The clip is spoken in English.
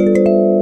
Música